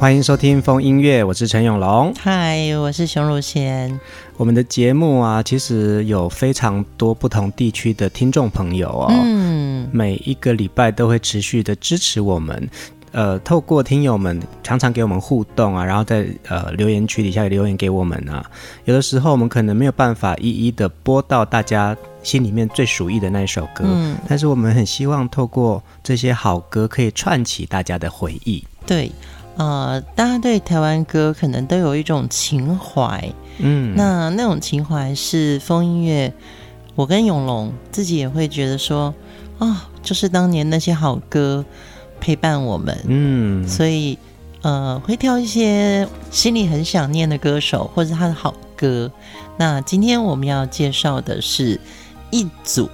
欢迎收听风音乐，我是陈永龙。嗨，我是熊汝贤。我们的节目啊，其实有非常多不同地区的听众朋友哦。嗯，每一个礼拜都会持续的支持我们。呃，透过听友们常常给我们互动啊，然后在呃留言区底下留言给我们啊。有的时候我们可能没有办法一一的播到大家心里面最属意的那一首歌，嗯，但是我们很希望透过这些好歌，可以串起大家的回忆。对。呃，大家对台湾歌可能都有一种情怀，嗯，那那种情怀是风音乐。我跟永龙自己也会觉得说，啊、哦，就是当年那些好歌陪伴我们，嗯，所以呃，会挑一些心里很想念的歌手或者他的好歌。那今天我们要介绍的是一组。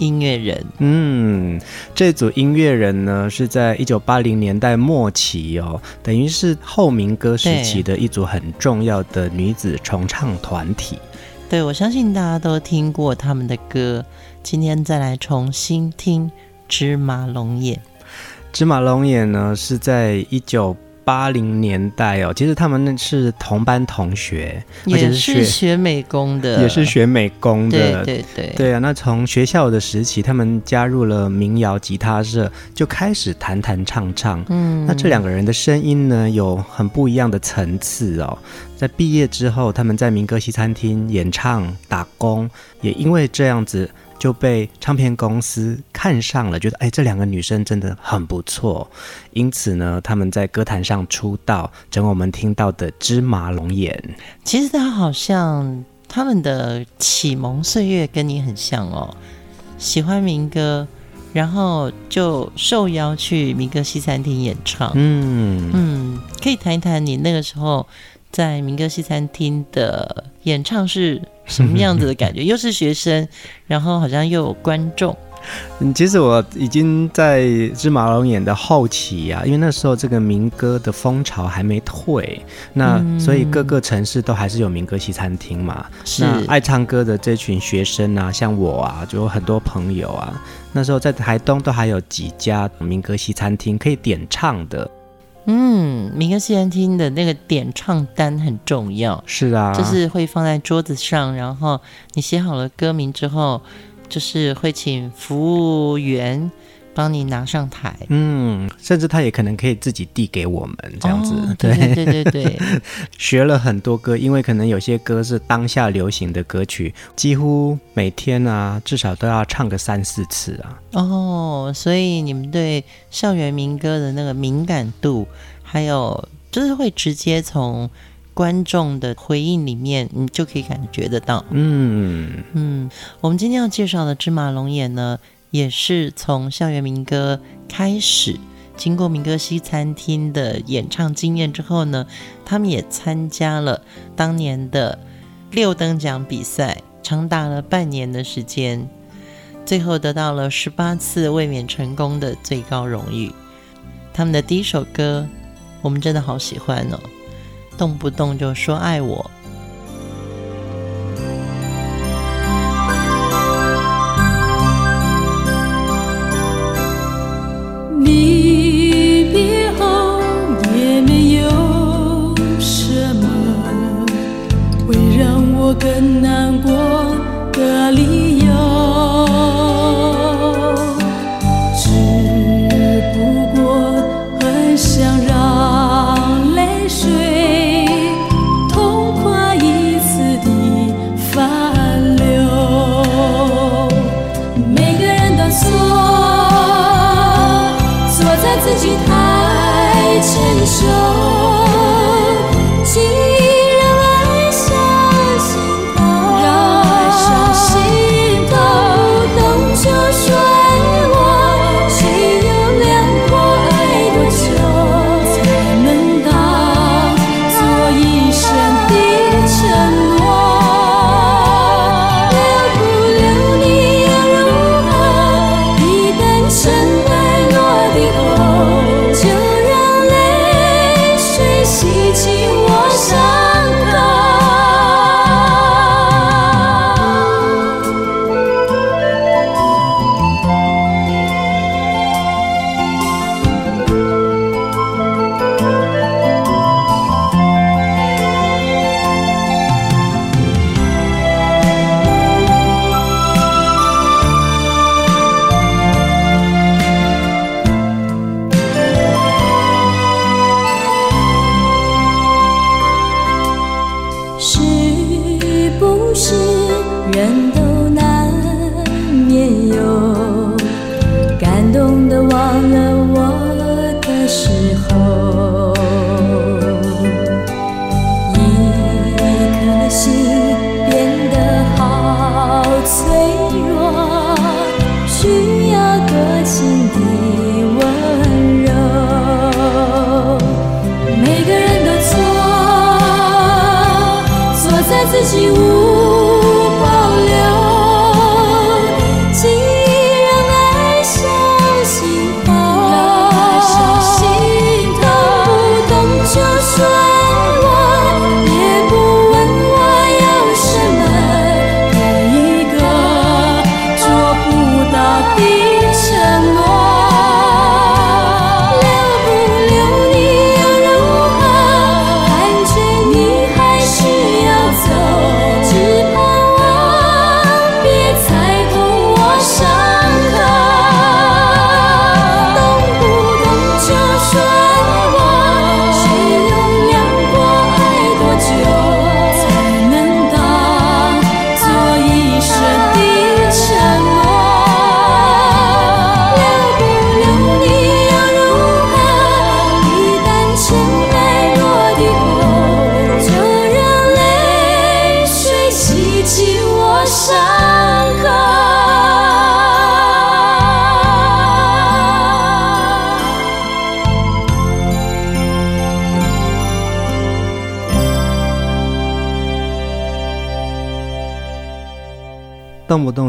音乐人，嗯，这组音乐人呢是在一九八零年代末期哦，等于是后民歌时期的一组很重要的女子重唱团体。对，我相信大家都听过他们的歌，今天再来重新听《芝麻龙眼》。《芝麻龙眼》呢是在一九。八零年代哦，其实他们那是同班同学，也是，是学美工的，也是学美工的，对对对，对啊。那从学校的时期，他们加入了民谣吉他社，就开始弹弹唱唱。嗯，那这两个人的声音呢，有很不一样的层次哦。在毕业之后，他们在民歌西餐厅演唱打工，也因为这样子。就被唱片公司看上了，觉得哎，这两个女生真的很不错，因此呢，他们在歌坛上出道，成我们听到的芝麻龙眼。其实她好像他们的启蒙岁月跟你很像哦，喜欢民歌，然后就受邀去民歌西餐厅演唱。嗯嗯，可以谈一谈你那个时候在民歌西餐厅的演唱是什么样子的感觉？又是学生，然后好像又有观众。嗯，其实我已经在芝麻龙眼的后期啊，因为那时候这个民歌的风潮还没退，那所以各个城市都还是有民歌西餐厅嘛。是。那爱唱歌的这群学生啊，像我啊，就有很多朋友啊，那时候在台东都还有几家民歌西餐厅可以点唱的。嗯，民歌西餐厅的那个点唱单很重要，是啊，就是会放在桌子上，然后你写好了歌名之后，就是会请服务员帮你拿上台。嗯，甚至他也可能可以自己递给我们这样子。哦、对对对对对，学了很多歌，因为可能有些歌是当下流行的歌曲，几乎每天啊至少都要唱个三四次啊。哦，所以你们对校园民歌的那个敏感度，还有就是会直接从观众的回应里面，你就可以感觉得到。嗯嗯，我们今天要介绍的芝麻龙眼呢，也是从校园民歌开始，经过民歌西餐厅的演唱经验之后呢，他们也参加了当年的六等奖比赛，长达了半年的时间。最后得到了十八次卫冕成功的最高荣誉。他们的第一首歌，我们真的好喜欢哦，动不动就说爱我。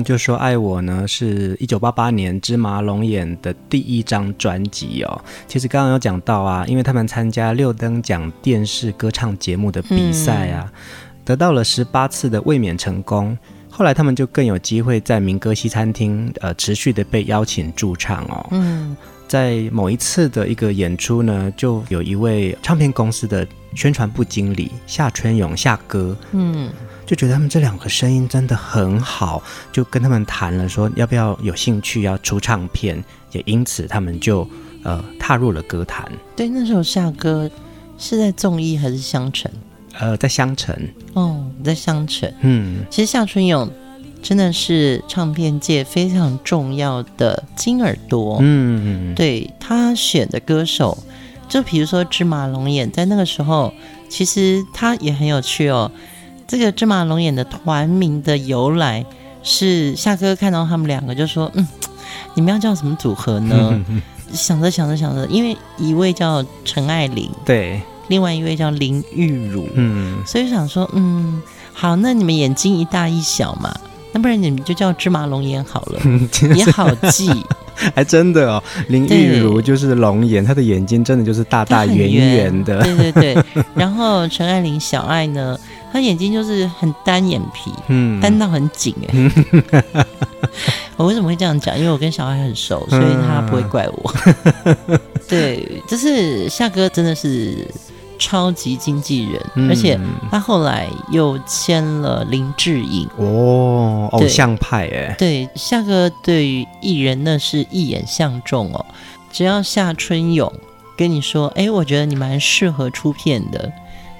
就说爱我呢，是一九八八年芝麻龙眼的第一张专辑哦。其实刚刚有讲到啊，因为他们参加六等奖电视歌唱节目的比赛啊，嗯、得到了十八次的卫冕成功。后来他们就更有机会在民歌西餐厅呃持续的被邀请驻唱哦。嗯，在某一次的一个演出呢，就有一位唱片公司的宣传部经理夏春勇夏哥，嗯。就觉得他们这两个声音真的很好，就跟他们谈了，说要不要有兴趣要出唱片，也因此他们就呃踏入了歌坛。对，那时候夏哥是在综艺还是香城？呃，在香城。哦，在香城。嗯，其实夏春勇真的是唱片界非常重要的金耳朵。嗯，对，他选的歌手，就比如说芝麻龙眼，在那个时候，其实他也很有趣哦。这个芝麻龙眼的团名的由来是夏哥看到他们两个就说：“嗯，你们要叫什么组合呢？” 想着想着想着，因为一位叫陈爱玲，对，另外一位叫林玉茹，嗯，所以想说，嗯，好，那你们眼睛一大一小嘛，那不然你们就叫芝麻龙眼好了，也好记，还 真的哦。林玉如就是龙眼，她的眼睛真的就是大大圆圆的，对对对。然后陈爱玲小爱呢？她眼睛就是很单眼皮，嗯，单到很紧哎。我为什么会这样讲？因为我跟小爱很熟，所以她不会怪我。嗯、对，就是夏哥真的是超级经纪人，嗯、而且他后来又签了林志颖。哦，偶像派哎。对，夏哥对于艺人那是一眼相中哦，只要夏春勇跟你说，哎，我觉得你蛮适合出片的。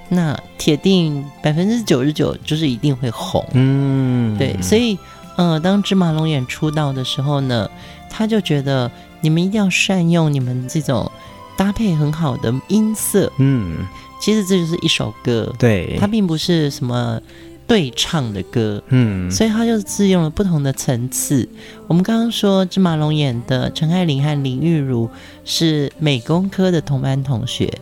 那铁定百分之九十九就是一定会红，嗯，对，所以，呃，当芝麻龙眼出道的时候呢，他就觉得你们一定要善用你们这种搭配很好的音色。嗯，其实这就是一首歌，对，它并不是什么对唱的歌。嗯，所以它就自用了不同的层次。我们刚刚说芝麻龙演的陈爱玲和林玉如是美工科的同班同学，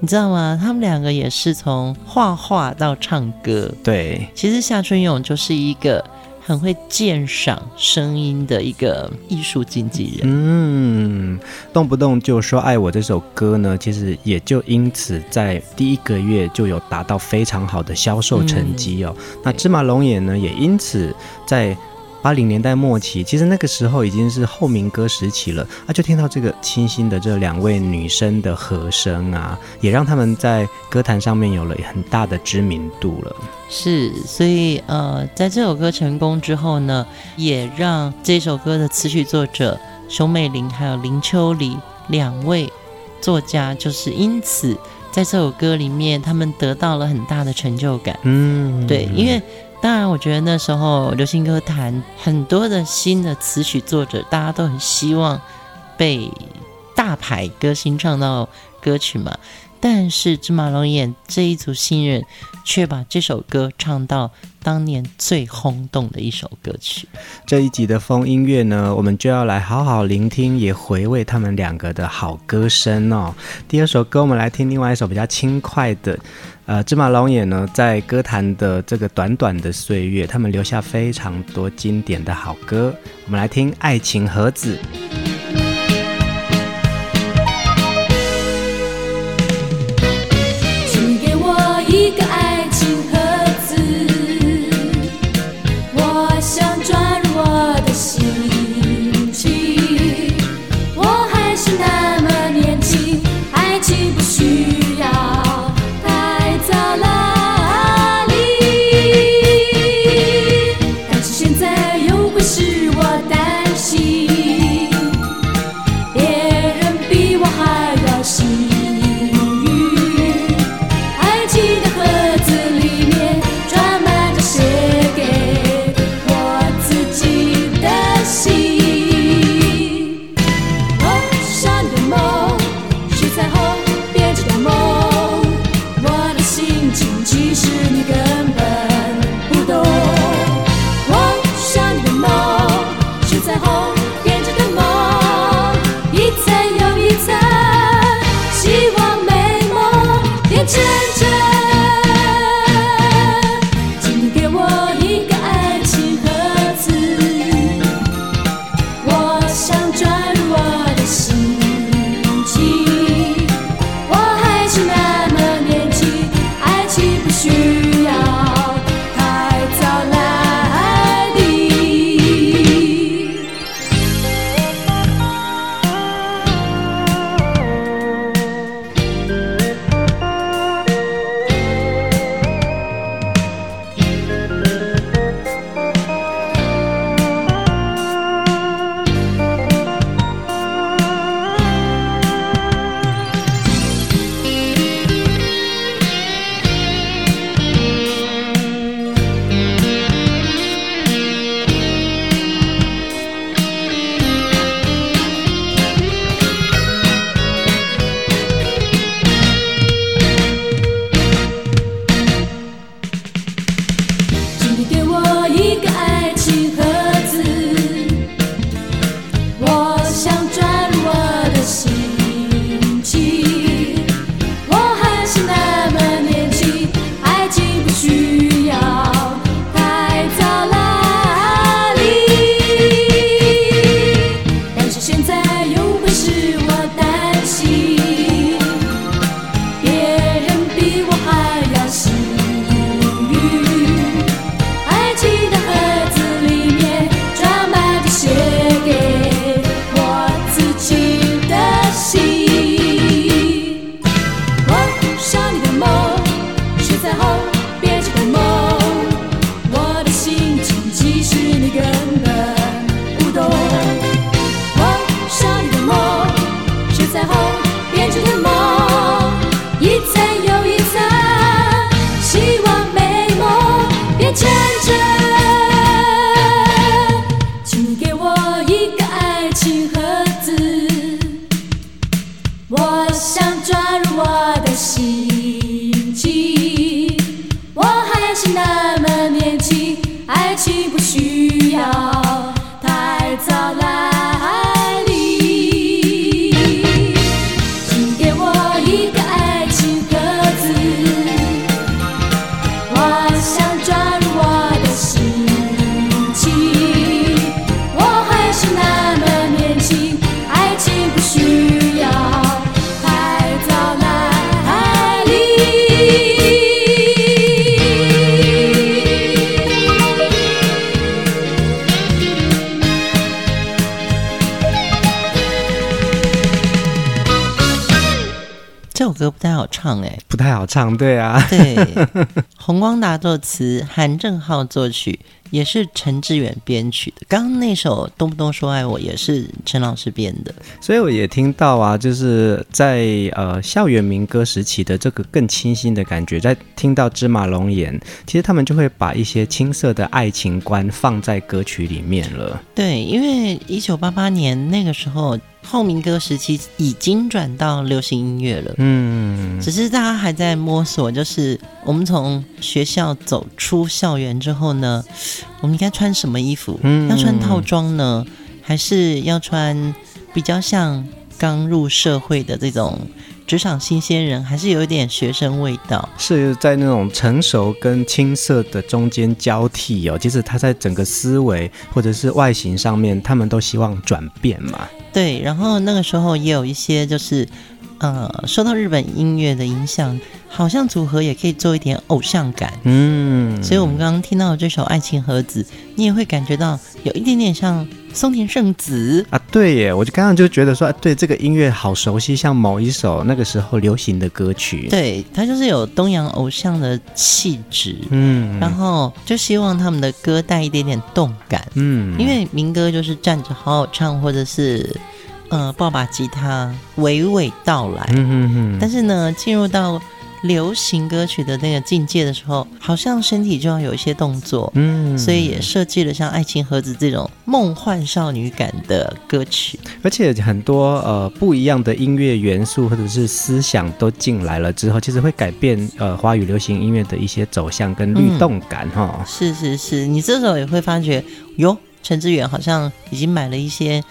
你知道吗？他们两个也是从画画到唱歌。对，其实夏春勇就是一个。很会鉴赏声音的一个艺术经纪人，嗯，动不动就说爱我这首歌呢，其实也就因此在第一个月就有达到非常好的销售成绩哦。那芝麻龙眼呢，也因此在。八零年代末期，其实那个时候已经是后民歌时期了啊，就听到这个清新的这两位女生的和声啊，也让他们在歌坛上面有了很大的知名度了。是，所以呃，在这首歌成功之后呢，也让这首歌的词曲作者熊美玲还有林秋离两位作家，就是因此在这首歌里面，他们得到了很大的成就感。嗯，对，因为。当然，我觉得那时候流行歌坛很多的新的词曲作者，大家都很希望被大牌歌星唱到歌曲嘛。但是芝麻龙眼这一组新人，却把这首歌唱到当年最轰动的一首歌曲。这一集的风音乐呢，我们就要来好好聆听，也回味他们两个的好歌声哦。第二首歌，我们来听另外一首比较轻快的。呃，芝麻龙眼呢，在歌坛的这个短短的岁月，他们留下非常多经典的好歌。我们来听《爱情盒子》。想转我的心。太好唱哎、欸，不太好唱，对啊，对，洪光达作词，韩正浩作曲，也是陈志远编曲的。刚刚那首动不动说爱我也是陈老师编的，所以我也听到啊，就是在呃校园民歌时期的这个更清新的感觉，在听到芝麻龙眼，其实他们就会把一些青涩的爱情观放在歌曲里面了。对，因为一九八八年那个时候。后民歌时期已经转到流行音乐了，嗯，只是大家还在摸索。就是我们从学校走出校园之后呢，我们应该穿什么衣服？嗯，要穿套装呢，还是要穿比较像刚入社会的这种职场新鲜人？还是有一点学生味道？是在那种成熟跟青涩的中间交替哦。其实他在整个思维或者是外形上面，他们都希望转变嘛。对，然后那个时候也有一些就是，呃，受到日本音乐的影响，好像组合也可以做一点偶像感。嗯，所以我们刚刚听到这首《爱情盒子》，你也会感觉到有一点点像松田圣子啊。对耶，我就刚刚就觉得说，对这个音乐好熟悉，像某一首那个时候流行的歌曲。对，他就是有东洋偶像的气质。嗯，然后就希望他们的歌带一点点动感。嗯，因为民歌就是站着好好唱，或者是。呃，抱把吉他娓娓道来。嗯哼哼。但是呢，进入到流行歌曲的那个境界的时候，好像身体就要有一些动作。嗯。所以也设计了像《爱情盒子》这种梦幻少女感的歌曲，而且很多呃不一样的音乐元素或者是思想都进来了之后，其实会改变呃华语流行音乐的一些走向跟律动感哈、嗯。是是是，你这时候也会发觉，哟，陈志远好像已经买了一些。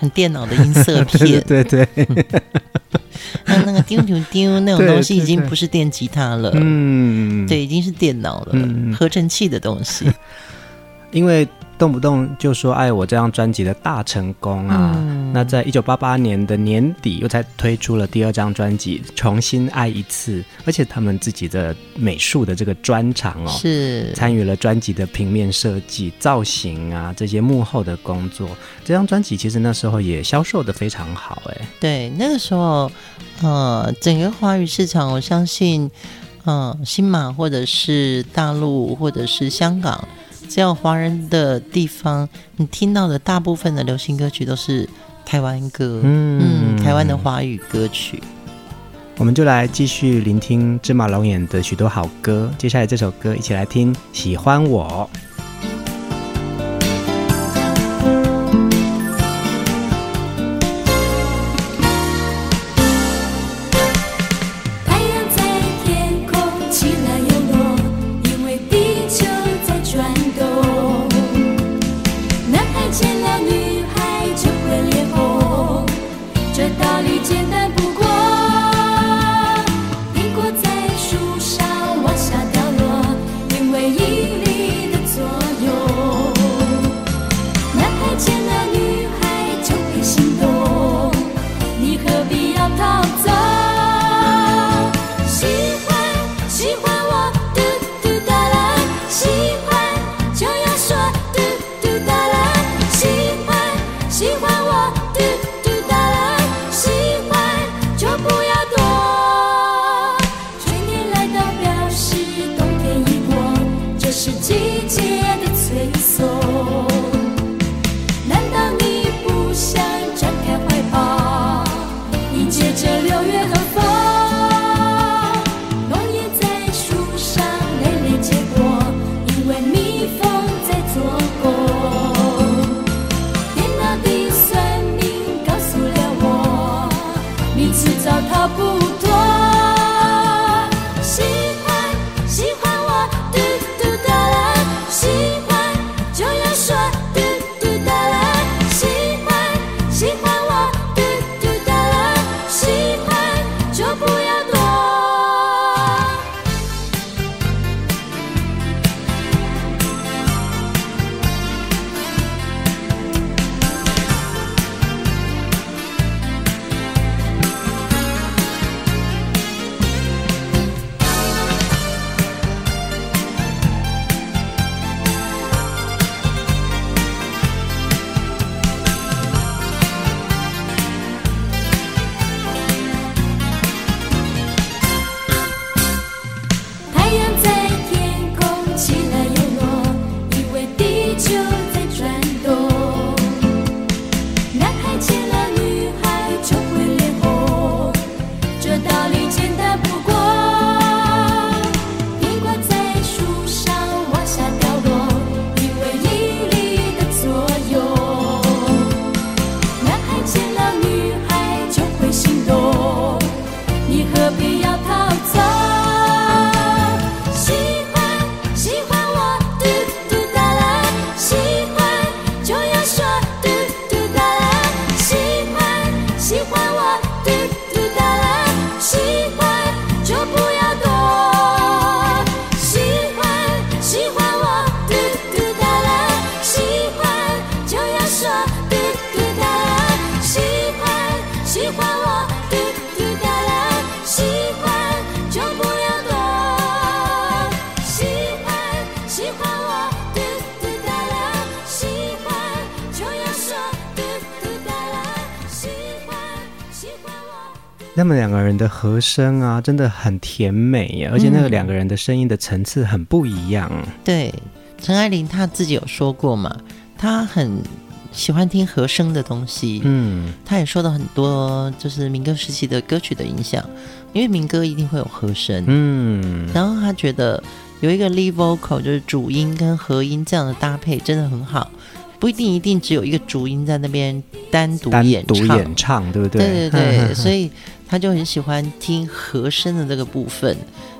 很电脑的音色 片，对对对，那那个丢丢丢那种东西已经不是电吉他了，嗯，对，已经是电脑了，嗯、合成器的东西，因为。动不动就说爱我这张专辑的大成功啊！嗯、那在一九八八年的年底又才推出了第二张专辑《重新爱一次》，而且他们自己的美术的这个专长哦，是参与了专辑的平面设计、造型啊这些幕后的工作。这张专辑其实那时候也销售的非常好，哎，对，那个时候呃，整个华语市场，我相信，嗯、呃，新马或者是大陆或者是香港。只要华人的地方，你听到的大部分的流行歌曲都是台湾歌，嗯，嗯，台湾的华语歌曲。我们就来继续聆听芝麻龙眼的许多好歌。接下来这首歌，一起来听《喜欢我》。他们两个人的和声啊，真的很甜美耶，而且那个两个人的声音的层次很不一样。嗯、对，陈爱玲她自己有说过嘛，她很喜欢听和声的东西。嗯，她也受到很多就是民歌时期的歌曲的影响，因为民歌一定会有和声。嗯，然后她觉得有一个 lead vocal 就是主音跟和音这样的搭配真的很好。不一定一定只有一个主音在那边单独演唱，单独演唱，对不对？对对对，所以他就很喜欢听和声的这个部分，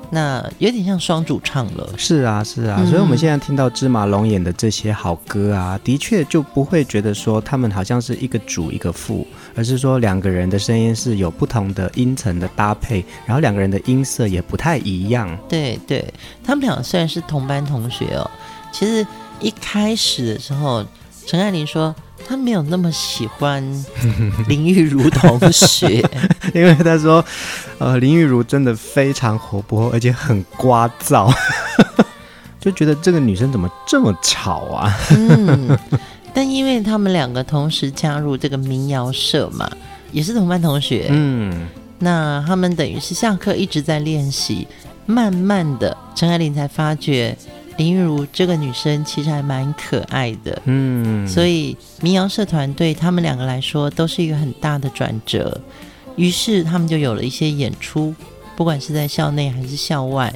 那有点像双主唱了。是啊，是啊，所以我们现在听到芝麻龙眼的这些好歌啊，的确就不会觉得说他们好像是一个主一个副，而是说两个人的声音是有不同的音层的搭配，然后两个人的音色也不太一样。对对，他们俩虽然是同班同学哦，其实一开始的时候。陈爱玲说：“她没有那么喜欢 林玉如同学，因为他说，呃，林玉如真的非常活泼，而且很聒噪，就觉得这个女生怎么这么吵啊？嗯，但因为他们两个同时加入这个民谣社嘛，也是同班同学，嗯，那他们等于是下课一直在练习，慢慢的，陈爱玲才发觉。”林玉如这个女生其实还蛮可爱的，嗯，所以民谣社团对他们两个来说都是一个很大的转折。于是他们就有了一些演出，不管是在校内还是校外。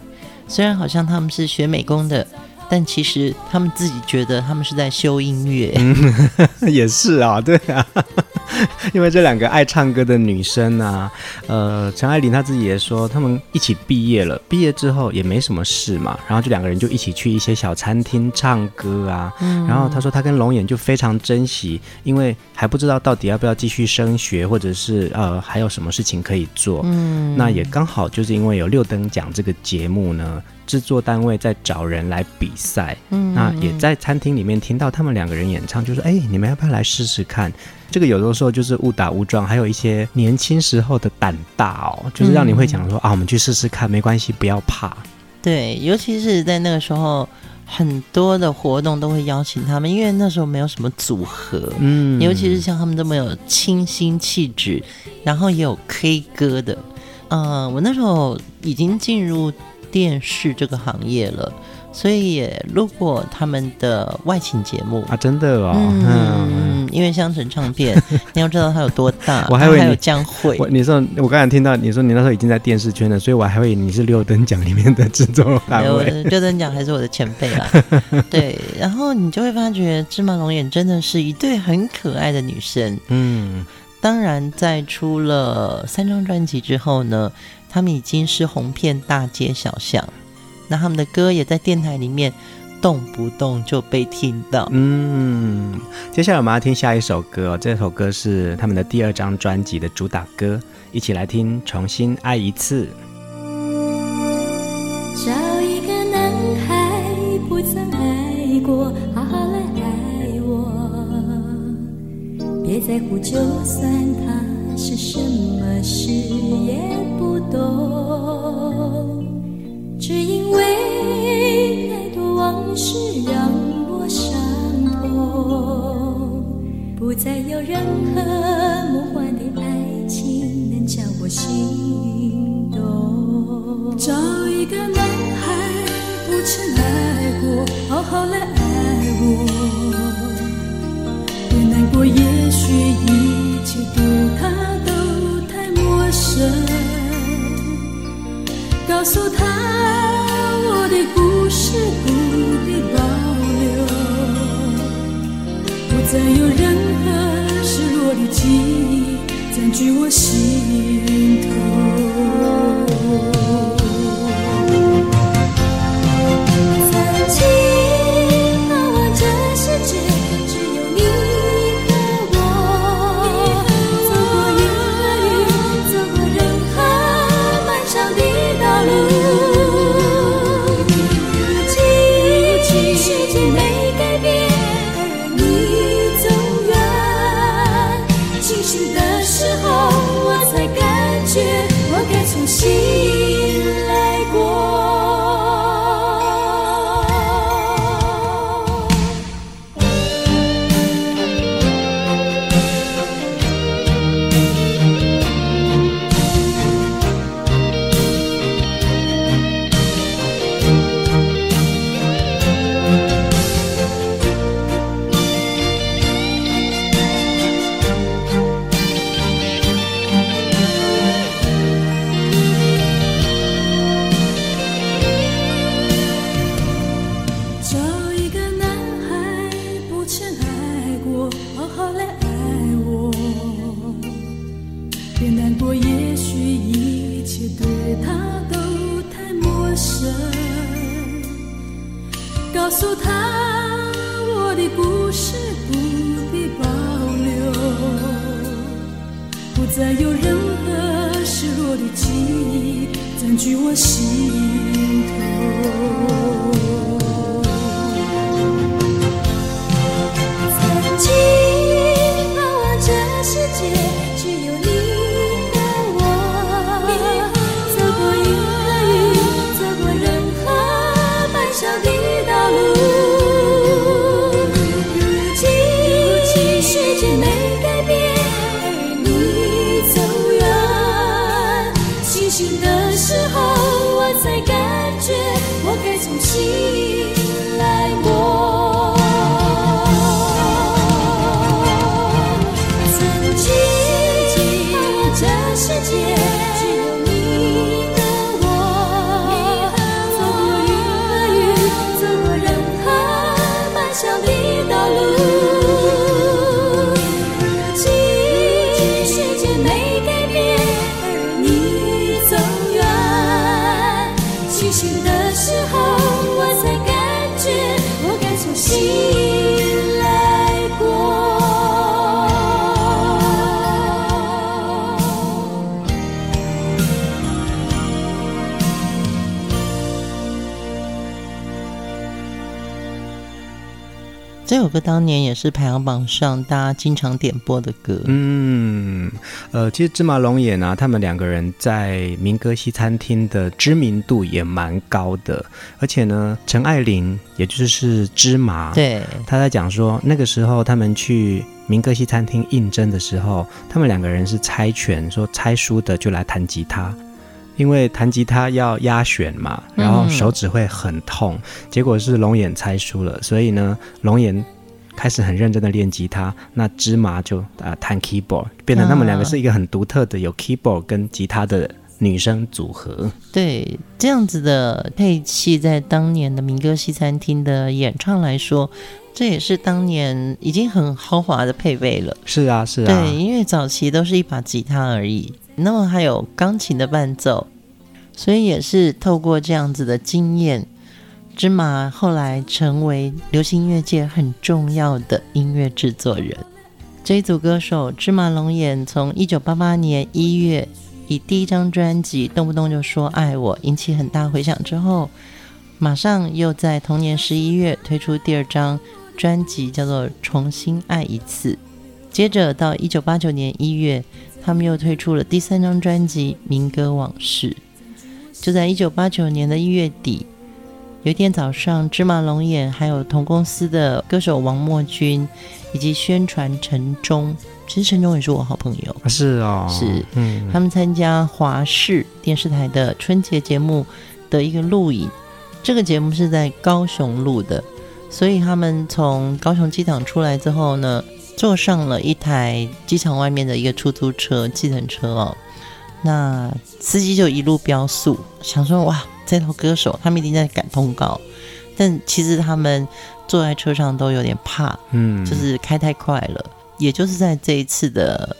虽然好像他们是学美工的，但其实他们自己觉得他们是在修音乐。嗯，也是啊，对啊。因为这两个爱唱歌的女生啊，呃，陈爱玲她自己也说，他们一起毕业了，毕业之后也没什么事嘛，然后就两个人就一起去一些小餐厅唱歌啊。嗯，然后她说她跟龙眼就非常珍惜，因为还不知道到底要不要继续升学，或者是呃还有什么事情可以做。嗯，那也刚好就是因为有六等奖这个节目呢。制作单位在找人来比赛，嗯，那也在餐厅里面听到他们两个人演唱，就说：“哎，你们要不要来试试看？”这个有的时候就是误打误撞，还有一些年轻时候的胆大哦，就是让你会讲说：“嗯、啊，我们去试试看，没关系，不要怕。”对，尤其是在那个时候，很多的活动都会邀请他们，因为那时候没有什么组合，嗯，尤其是像他们这么有清新气质，然后也有 K 歌的，嗯，我那时候已经进入。电视这个行业了，所以也录过他们的外勤节目。啊，真的哦，嗯，嗯，因为香橙唱片，你要知道它有多大，我还以为还有江蕙，你说我刚才听到你说你那时候已经在电视圈了，所以我还以为你是六等奖里面的制作单位，六等奖还是我的前辈啊，对，然后你就会发觉芝麻龙眼真的是一对很可爱的女生，嗯，当然在出了三张专辑之后呢。他们已经是红遍大街小巷，那他们的歌也在电台里面动不动就被听到。嗯，接下来我们要听下一首歌哦，这首歌是他们的第二张专辑的主打歌，一起来听《重新爱一次》。找一个男孩不曾爱过，好好来爱我，别在乎，就算他只因为太多往事让我伤痛，不再有任何梦幻的爱情能叫我心动。找一个男孩不曾爱过，好好来爱我，别难过，也许一切对他都太陌生。告诉他我的故事不必保留，不再有任何失落的记忆占据我心头。歌当年也是排行榜上大家经常点播的歌。嗯，呃，其实芝麻龙眼啊，他们两个人在民歌西餐厅的知名度也蛮高的。而且呢，陈爱玲也就是芝麻，对，他在讲说那个时候他们去民歌西餐厅应征的时候，他们两个人是猜拳，说猜输的就来弹吉他。因为弹吉他要压弦嘛，然后手指会很痛。嗯、结果是龙眼猜输了，所以呢，龙眼开始很认真的练吉他，那芝麻就啊弹 keyboard，变得他们两个是一个很独特的有 keyboard 跟吉他的女生组合。对，这样子的配器，在当年的民歌西餐厅的演唱来说，这也是当年已经很豪华的配备了。是啊，是啊。对，因为早期都是一把吉他而已。那么还有钢琴的伴奏，所以也是透过这样子的经验，芝麻后来成为流行音乐界很重要的音乐制作人。这一组歌手芝麻龙眼，从一九八八年一月以第一张专辑《动不动就说爱我》引起很大回响之后，马上又在同年十一月推出第二张专辑，叫做《重新爱一次》。接着到一九八九年一月。他们又推出了第三张专辑《民歌往事》。就在一九八九年的一月底，有一天早上，芝麻龙眼还有同公司的歌手王莫君以及宣传陈忠，其实陈忠也是我好朋友，是啊、哦，是，嗯，他们参加华视电视台的春节节目的一个录影，这个节目是在高雄录的，所以他们从高雄机场出来之后呢，坐上了一台机场外面的一个出租车、计程车哦，那司机就一路飙速，想说哇，这套歌手他们一定在赶通告，但其实他们坐在车上都有点怕，嗯，就是开太快了。也就是在这一次的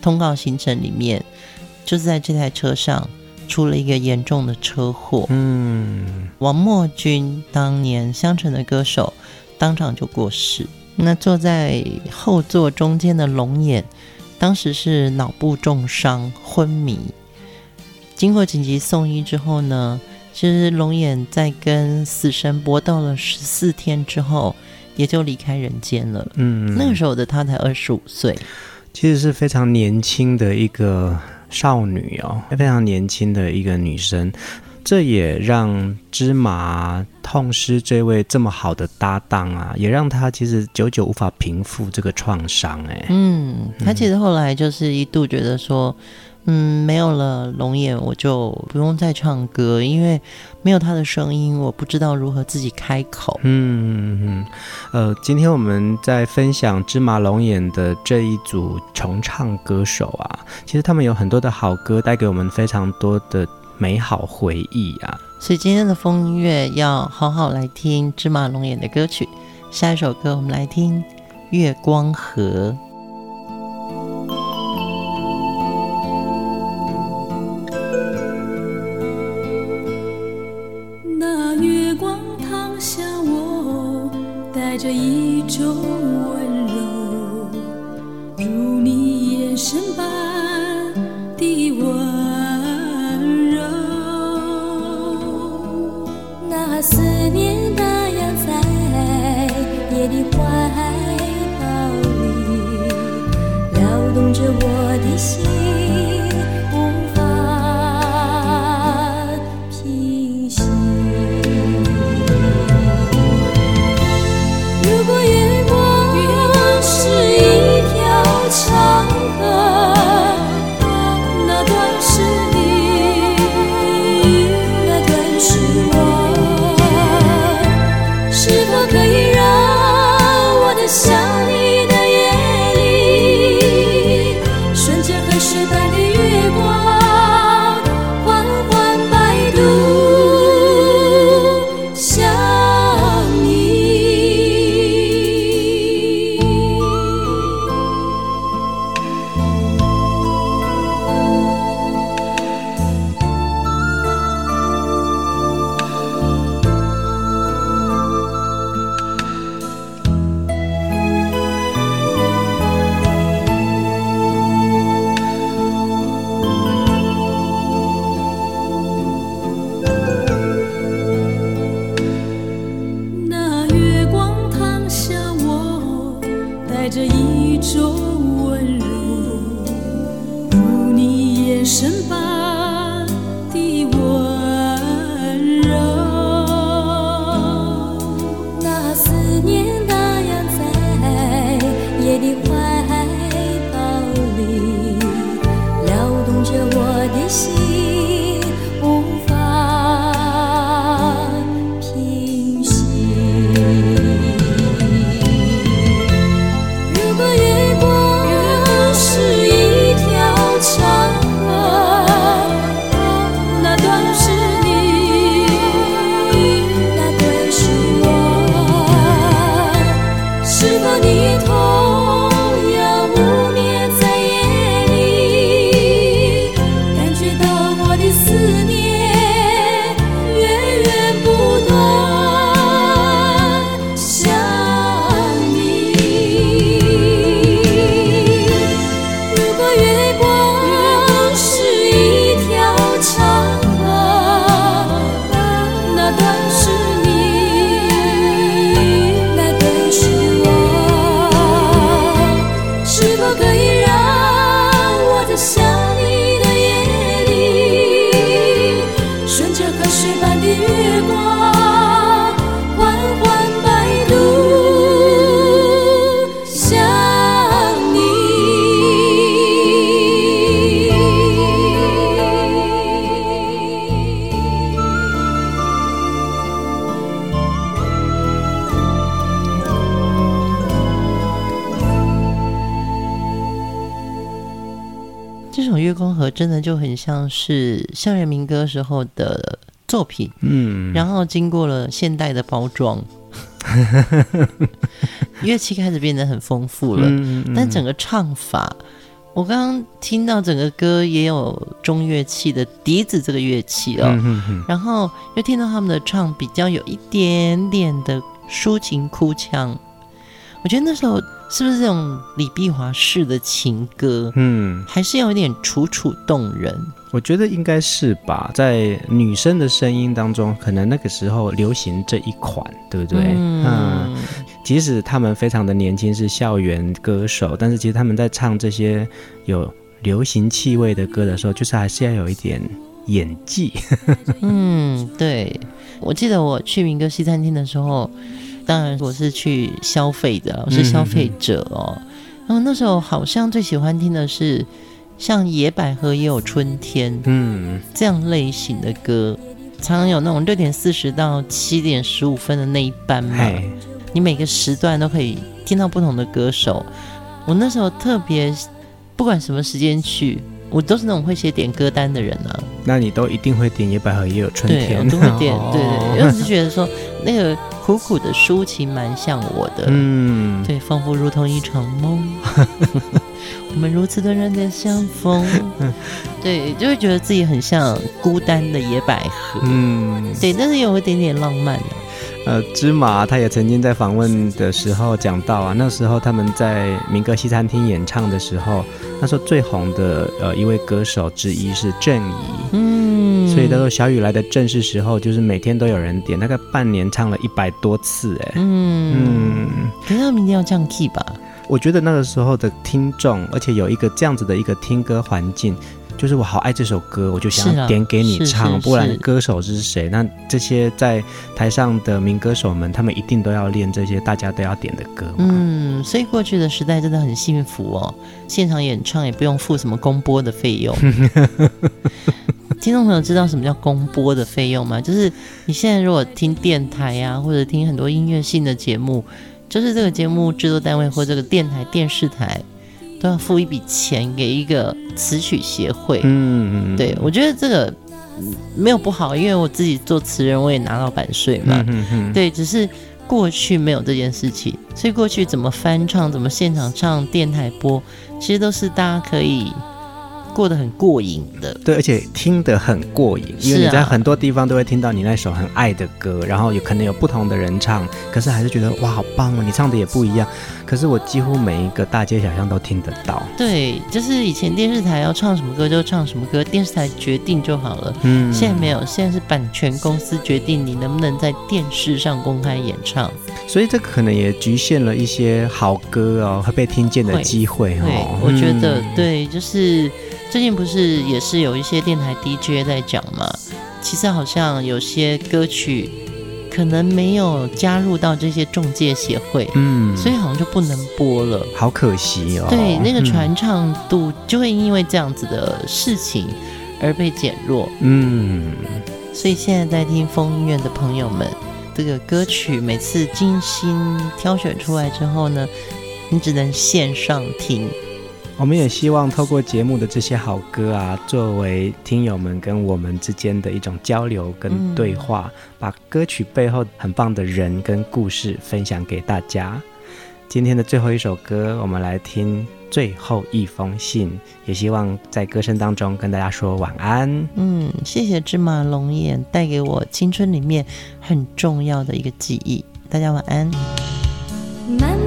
通告行程里面，就是在这台车上出了一个严重的车祸，嗯，王莫君当年香橙的歌手当场就过世。那坐在后座中间的龙眼，当时是脑部重伤昏迷，经过紧急送医之后呢，其实龙眼在跟死神搏斗了十四天之后，也就离开人间了。嗯，那个时候的他才二十五岁，其实是非常年轻的一个少女哦，非常年轻的一个女生。这也让芝麻痛失这位这么好的搭档啊，也让他其实久久无法平复这个创伤。哎，嗯，他其实后来就是一度觉得说，嗯，没有了龙眼，我就不用再唱歌，因为没有他的声音，我不知道如何自己开口。嗯嗯，呃，今天我们在分享芝麻龙眼的这一组重唱歌手啊，其实他们有很多的好歌，带给我们非常多的。美好回忆啊！所以今天的风音乐要好好来听芝麻龙眼的歌曲。下一首歌我们来听《月光河》。你同。真的就很像是校园民歌时候的作品，嗯，然后经过了现代的包装，乐器开始变得很丰富了，嗯嗯、但整个唱法，我刚刚听到整个歌也有中乐器的笛子这个乐器哦，嗯嗯、然后又听到他们的唱比较有一点点的抒情哭腔，我觉得那时候。是不是这种李碧华式的情歌？嗯，还是有一点楚楚动人。我觉得应该是吧，在女生的声音当中，可能那个时候流行这一款，对不对？嗯，嗯，即使他们非常的年轻，是校园歌手，但是其实他们在唱这些有流行气味的歌的时候，就是还是要有一点演技。嗯，对。我记得我去民歌西餐厅的时候。当然，我是去消费的，我是消费者哦。嗯、然后那时候好像最喜欢听的是像《野百合也有春天》嗯这样类型的歌，常常有那种六点四十到七点十五分的那一班嘛。你每个时段都可以听到不同的歌手。我那时候特别不管什么时间去，我都是那种会写点歌单的人啊。那你都一定会点《野百合也有春天》？对，我都会点。对对，我只是觉得说那个。苦苦的抒情蛮像我的，嗯，对，仿佛如同一场梦。我们如此的短暂相逢，对，就会觉得自己很像孤单的野百合，嗯，对，但是有一点点浪漫。的。呃，芝麻他也曾经在访问的时候讲到啊，那时候他们在民歌西餐厅演唱的时候，那时候最红的呃一位歌手之一是郑怡，嗯，所以他说小雨来的正是时候，就是每天都有人点，大概半年唱了一百多次，哎，嗯嗯，可是他们一定要降 key 吧？我觉得那个时候的听众，而且有一个这样子的一个听歌环境。就是我好爱这首歌，我就想要点给你唱，不然歌手是谁？那这些在台上的名歌手们，他们一定都要练这些大家都要点的歌。嗯，所以过去的时代真的很幸福哦，现场演唱也不用付什么公播的费用。听众朋友知道什么叫公播的费用吗？就是你现在如果听电台呀、啊，或者听很多音乐性的节目，就是这个节目制作单位或这个电台、电视台。都要付一笔钱给一个词曲协会。嗯，对，我觉得这个没有不好，因为我自己做词人，我也拿到版税嘛。嗯嗯。对，只是过去没有这件事情，所以过去怎么翻唱，怎么现场唱，电台播，其实都是大家可以。过得很过瘾的，对，而且听得很过瘾，因为你在很多地方都会听到你那首很爱的歌，啊、然后有可能有不同的人唱，可是还是觉得哇，好棒哦！你唱的也不一样，可是我几乎每一个大街小巷都听得到。对，就是以前电视台要唱什么歌就唱什么歌，电视台决定就好了。嗯，现在没有，现在是版权公司决定你能不能在电视上公开演唱，所以这可能也局限了一些好歌哦会被听见的机会哦。对，我觉得、嗯、对，就是。最近不是也是有一些电台 DJ 在讲吗？其实好像有些歌曲可能没有加入到这些中介协会，嗯，所以好像就不能播了，好可惜哦。对，那个传唱度就会因为这样子的事情而被减弱，嗯。所以现在在听风音乐的朋友们，这个歌曲每次精心挑选出来之后呢，你只能线上听。我们也希望透过节目的这些好歌啊，作为听友们跟我们之间的一种交流跟对话，嗯、把歌曲背后很棒的人跟故事分享给大家。今天的最后一首歌，我们来听最后一封信，也希望在歌声当中跟大家说晚安。嗯，谢谢芝麻龙眼带给我青春里面很重要的一个记忆，大家晚安。慢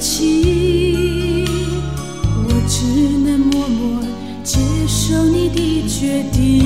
情我只能默默接受你的决定。